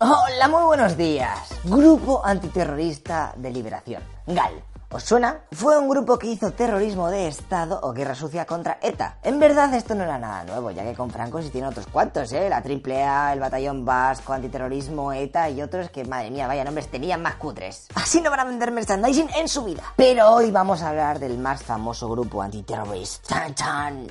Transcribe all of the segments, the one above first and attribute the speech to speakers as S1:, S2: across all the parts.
S1: Hola, muy buenos días. Grupo Antiterrorista de Liberación, GAL. ¿Os suena? Fue un grupo que hizo terrorismo de Estado o guerra sucia contra ETA. En verdad esto no era nada nuevo, ya que con Franco sí otros cuantos, ¿eh? La AAA, el Batallón Vasco, Antiterrorismo, ETA y otros que, madre mía, vaya nombres, tenían más cutres. Así no van a vender merchandising en su vida. Pero hoy vamos a hablar del más famoso grupo antiterrorista. ¡Tan,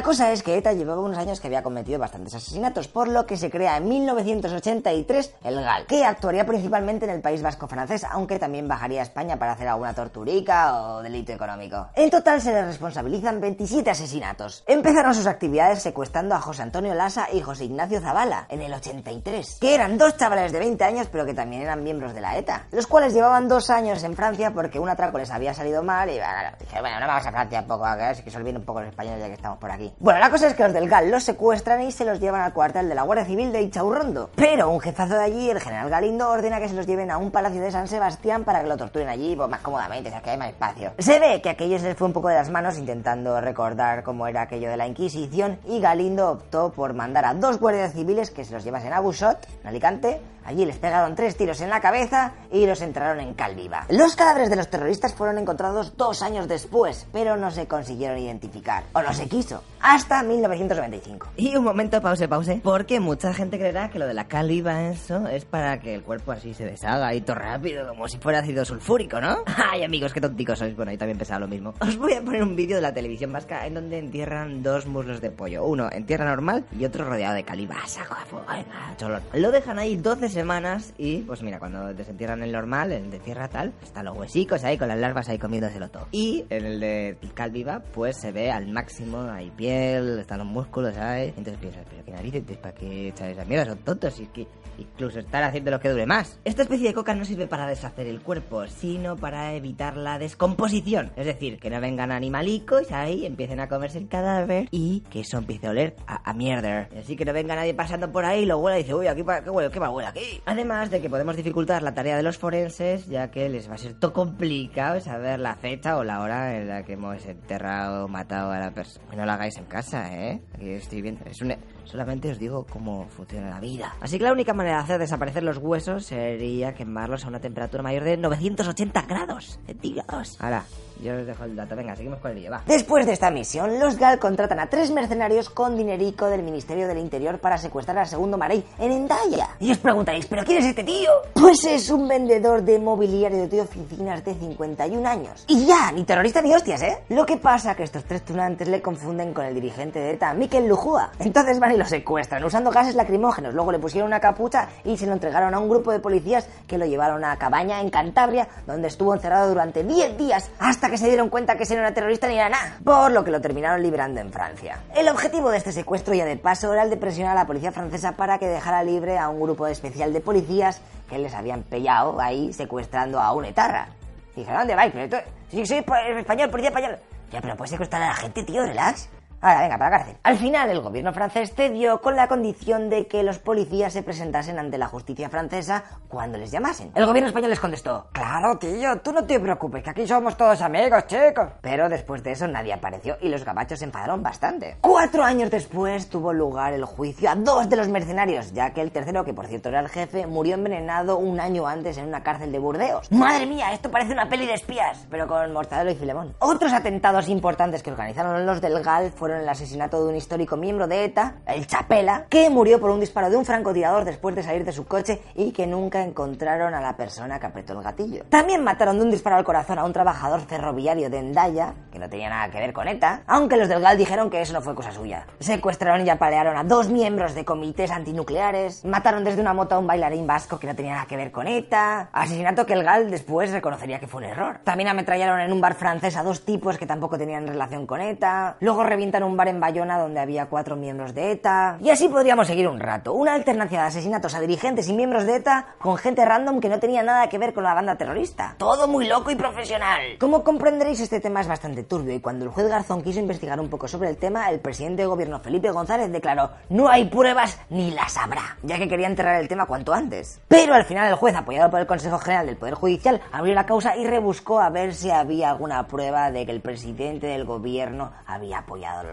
S1: La cosa es que ETA llevaba unos años que había cometido bastantes asesinatos, por lo que se crea en 1983 el GAL, que actuaría principalmente en el País Vasco francés, aunque también bajaría a España para hacer alguna torturica o delito económico. En total se le responsabilizan 27 asesinatos. Empezaron sus actividades secuestrando a José Antonio Lasa y José Ignacio Zavala en el 83, que eran dos chavales de 20 años pero que también eran miembros de la ETA, los cuales llevaban dos años en Francia porque un atraco les había salido mal y bueno, dije, bueno, no vamos a Francia un poco, a que, se olviden un poco los españoles ya que estamos por aquí. Bueno, la cosa es que los del GAL los secuestran y se los llevan al cuartel de la Guardia Civil de Ichaurrondo. Pero un jefazo de allí, el general Galindo, ordena que se los lleven a un palacio de San Sebastián para que lo torturen allí pues, más cómodamente, o sea, que hay más espacio. Se ve que aquello se les fue un poco de las manos intentando recordar cómo era aquello de la Inquisición y Galindo optó por mandar a dos guardias civiles que se los llevasen a Busot, en Alicante, Allí les pegaron tres tiros en la cabeza y los entraron en Calviva. Los cadáveres de los terroristas fueron encontrados dos años después, pero no se consiguieron identificar. O no se quiso. Hasta 1995.
S2: Y un momento, pause, pause. Porque mucha gente creerá que lo de la Calviva, eso, es para que el cuerpo así se deshaga y todo rápido, como si fuera ácido sulfúrico, ¿no? Ay, amigos, qué tonticos sois. Bueno, ahí también pensaba lo mismo. Os voy a poner un vídeo de la televisión vasca en donde entierran dos muslos de pollo. Uno en tierra normal y otro rodeado de Calviva. Saco de fuego, venga, cholón. Lo dejan ahí 12 semanas y pues mira, cuando desentierran el normal, el de tierra tal, están los huesicos ahí con las larvas ahí comiéndoselo todo. Y en el de Calviva pues se ve al máximo, hay están los músculos, ¿sabes? Entonces piensas, pero qué narices, ¿para qué echar esa mierda? Son tontos y es que incluso estar haciendo lo que dure más. Esta especie de coca no sirve para deshacer el cuerpo, sino para evitar la descomposición. Es decir, que no vengan animalicos ahí, empiecen a comerse el cadáver y que eso empiece a oler a, a mierda. Así que no venga nadie pasando por ahí y lo huela y dice, uy, aquí, ¿qué huele? ¿Qué mal huele aquí? Además de que podemos dificultar la tarea de los forenses, ya que les va a ser todo complicado saber la fecha o la hora en la que hemos enterrado o matado a la persona. No lo hagáis en casa, ¿eh? Aquí estoy viendo. Es un... Solamente os digo cómo funciona la vida. Así que la única manera de hacer desaparecer los huesos sería quemarlos a una temperatura mayor de 980 grados centígrados. Ahora, yo os dejo el dato. Venga, seguimos con el vídeo, va.
S1: Después de esta misión, los GAL contratan a tres mercenarios con dinerico del Ministerio del Interior para secuestrar a Segundo Marey en Endaya. Y os preguntaréis, ¿pero quién es este tío? Pues es un vendedor de mobiliario de oficinas de 51 años. Y ya, ni terrorista ni hostias, ¿eh? Lo que pasa que estos tres tunantes le confunden con el dirigente de ETA, Mikel Lujúa. Entonces van y lo secuestran usando gases lacrimógenos. Luego le pusieron una capucha y se lo entregaron a un grupo de policías que lo llevaron a cabaña en Cantabria, donde estuvo encerrado durante 10 días hasta que se dieron cuenta que ese no era terrorista ni era nada, por lo que lo terminaron liberando en Francia. El objetivo de este secuestro ya de paso era el de presionar a la policía francesa para que dejara libre a un grupo especial de policías que les habían pillado ahí secuestrando a un etarra. Y dije, ¿dónde vais? Pero esto... Sí, soy español, policía español. Ya, pero puedes secuestrar a la gente, tío, relax. Ahora, venga, para la cárcel. Al final, el gobierno francés cedió con la condición de que los policías se presentasen ante la justicia francesa cuando les llamasen. El gobierno español les contestó, claro, tío, tú no te preocupes, que aquí somos todos amigos, chicos. Pero después de eso nadie apareció y los gabachos se enfadaron bastante. Cuatro años después tuvo lugar el juicio a dos de los mercenarios, ya que el tercero, que por cierto era el jefe, murió envenenado un año antes en una cárcel de Burdeos. Madre mía, esto parece una peli de espías, pero con Mortadelo y Filemón. Otros atentados importantes que organizaron los del GAL fueron el asesinato de un histórico miembro de ETA, el Chapela, que murió por un disparo de un francotirador después de salir de su coche y que nunca encontraron a la persona que apretó el gatillo. También mataron de un disparo al corazón a un trabajador ferroviario de Endaya, que no tenía nada que ver con ETA, aunque los del GAL dijeron que eso no fue cosa suya. Secuestraron y apalearon a dos miembros de comités antinucleares, mataron desde una moto a un bailarín vasco que no tenía nada que ver con ETA, asesinato que el GAL después reconocería que fue un error. También ametrallaron en un bar francés a dos tipos que tampoco tenían relación con ETA, luego revientan un bar en Bayona donde había cuatro miembros de ETA. Y así podríamos seguir un rato. Una alternancia de asesinatos a dirigentes y miembros de ETA con gente random que no tenía nada que ver con la banda terrorista. Todo muy loco y profesional. Como comprenderéis, este tema es bastante turbio y cuando el juez Garzón quiso investigar un poco sobre el tema, el presidente de gobierno Felipe González declaró no hay pruebas ni las habrá, ya que quería enterrar el tema cuanto antes. Pero al final el juez, apoyado por el Consejo General del Poder Judicial, abrió la causa y rebuscó a ver si había alguna prueba de que el presidente del gobierno había apoyado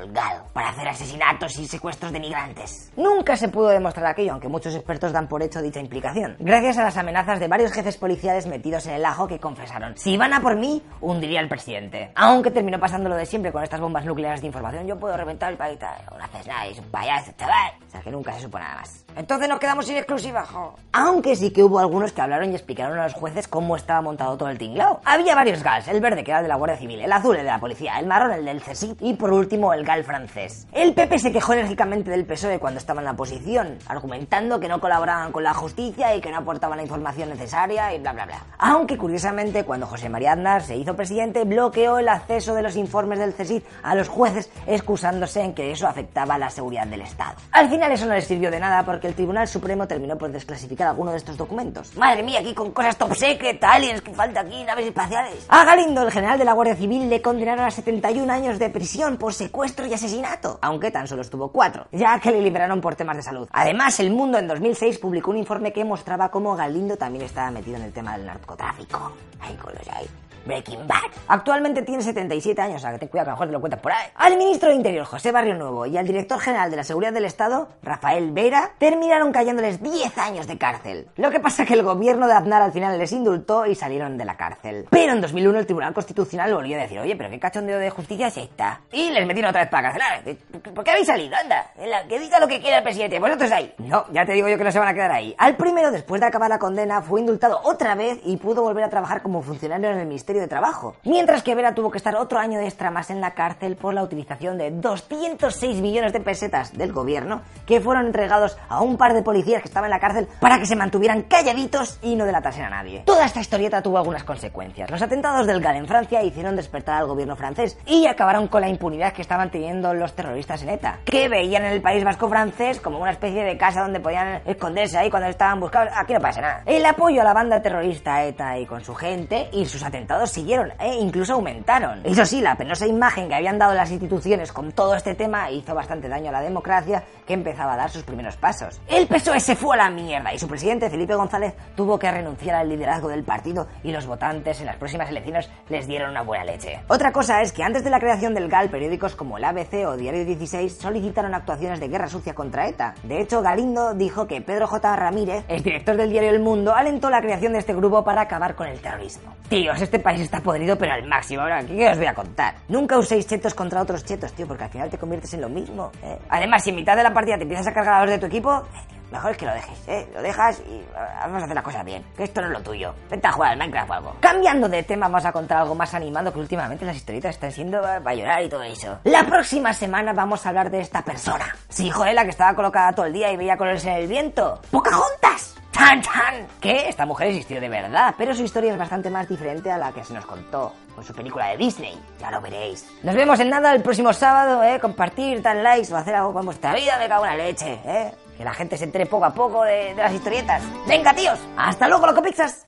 S1: para hacer asesinatos y secuestros de migrantes. Nunca se pudo demostrar aquello, aunque muchos expertos dan por hecho dicha implicación, gracias a las amenazas de varios jefes policiales metidos en el ajo que confesaron, si van a por mí, hundiría al presidente. Aunque terminó pasando lo de siempre con estas bombas nucleares de información, yo puedo reventar el país, no haces nada, es un payaso, chaval. O sea que nunca se supo nada más. Entonces nos quedamos sin exclusiva, jo. Aunque sí que hubo algunos que hablaron y explicaron a los jueces cómo estaba montado todo el tinglao. Había varios GALs, el verde que era el de la Guardia Civil, el azul el de la policía, el marrón el del CSIC y por último el Francés. El PP se quejó enérgicamente del PSOE cuando estaba en la oposición, argumentando que no colaboraban con la justicia y que no aportaban la información necesaria y bla bla bla. Aunque curiosamente cuando José María Aznar se hizo presidente bloqueó el acceso de los informes del CSIC a los jueces excusándose en que eso afectaba la seguridad del Estado. Al final eso no les sirvió de nada porque el Tribunal Supremo terminó por desclasificar alguno de estos documentos. Madre mía, aquí con cosas top secret, aliens, que falta aquí, naves espaciales. A Galindo, el general de la Guardia Civil, le condenaron a 71 años de prisión por secuestro y asesinato, aunque tan solo estuvo 4, ya que le liberaron por temas de salud. Además, El Mundo en 2006 publicó un informe que mostraba cómo Galindo también estaba metido en el tema del narcotráfico. Ay, ahí. Breaking Bad. Actualmente tiene 77 años, o sea que ten cuidado que a lo mejor te lo cuentas por ahí. Al ministro de Interior, José Barrio Nuevo, y al director general de la Seguridad del Estado, Rafael Vera, terminaron cayéndoles 10 años de cárcel. Lo que pasa es que el gobierno de Aznar al final les indultó y salieron de la cárcel. Pero en 2001 el Tribunal Constitucional volvió a decir, oye, pero qué cachondeo de justicia es esta. Y les metieron otra vez para cárcel. ¿Por qué habéis salido? Anda, que diga lo que quiera el presidente, vosotros ahí. No, ya te digo yo que no se van a quedar ahí. Al primero, después de acabar la condena, fue indultado otra vez y pudo volver a trabajar como funcionario en el Ministerio de Trabajo. Mientras que Vera tuvo que estar otro año extra más en la cárcel por la utilización de 206 millones de pesetas del gobierno que fueron entregados a un par de policías que estaban en la cárcel para que se mantuvieran calladitos y no delatasen a nadie. Toda esta historieta tuvo algunas consecuencias. Los atentados del GAL en Francia hicieron despertar al gobierno francés y acabaron con la impunidad que estaban teniendo los terroristas en ETA, que veían en el país vasco francés como una especie de casa donde podían esconderse ahí cuando estaban buscados. Aquí no pasa nada. El apoyo a la banda terrorista ETA y con su gente y sus atentados siguieron e incluso aumentaron. Eso sí, la penosa imagen que habían dado las instituciones con todo este tema hizo bastante daño a la democracia que empezaba a dar sus primeros pasos. El PSOE se fue a la mierda y su presidente Felipe González tuvo que renunciar al liderazgo del partido y los votantes en las próximas elecciones les dieron una buena leche. Otra cosa es que antes de la creación del GAL, periódicos como el ABC o Diario 16 solicitaron actuaciones de guerra sucia contra ETA. De hecho, Galindo dijo que Pedro J. Ramírez, el director del diario El Mundo, alentó la creación de este grupo para acabar con el terrorismo. Tíos, este está podrido pero al máximo. Ahora, ¿qué os voy a contar? Nunca uséis chetos contra otros chetos, tío, porque al final te conviertes en lo mismo. ¿eh? Además, si en mitad de la partida te empiezas a cargar a los de tu equipo, eh, mejor es que lo dejes, ¿eh? Lo dejas y vamos a hacer las cosas bien. Que esto no es lo tuyo. Vente a jugar al Minecraft o algo. Cambiando de tema, vamos a contar algo más animado que últimamente las historietas están siendo para llorar y todo eso. La próxima semana vamos a hablar de esta persona. Sí, joder, la que estaba colocada todo el día y veía colores en el viento. ¡Pocahontas! ¡Tan, tan! Que esta mujer existió de verdad, pero su historia es bastante más diferente a la que se nos contó con su película de Disney. Ya lo veréis. Nos vemos en nada el próximo sábado, ¿eh? Compartir, dar likes o hacer algo con vuestra vida, me cago en la leche, ¿eh? Que la gente se entere poco a poco de, de las historietas. ¡Venga, tíos! ¡Hasta luego, loco pizzas!